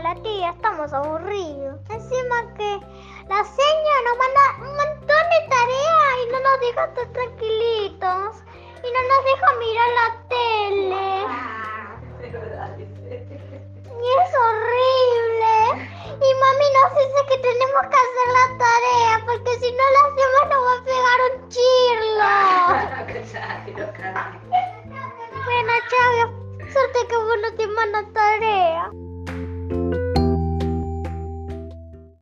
la tía, estamos aburridos. Encima que la seña nos manda un montón de tareas y no nos deja estar tranquilitos. Y no nos deja mirar la tele. Y es horrible. Y mami nos dice que tenemos que hacer la tarea porque si no la hacemos nos va a pegar un chirlo. bueno, chao. Suerte que vos no te mandan tarea.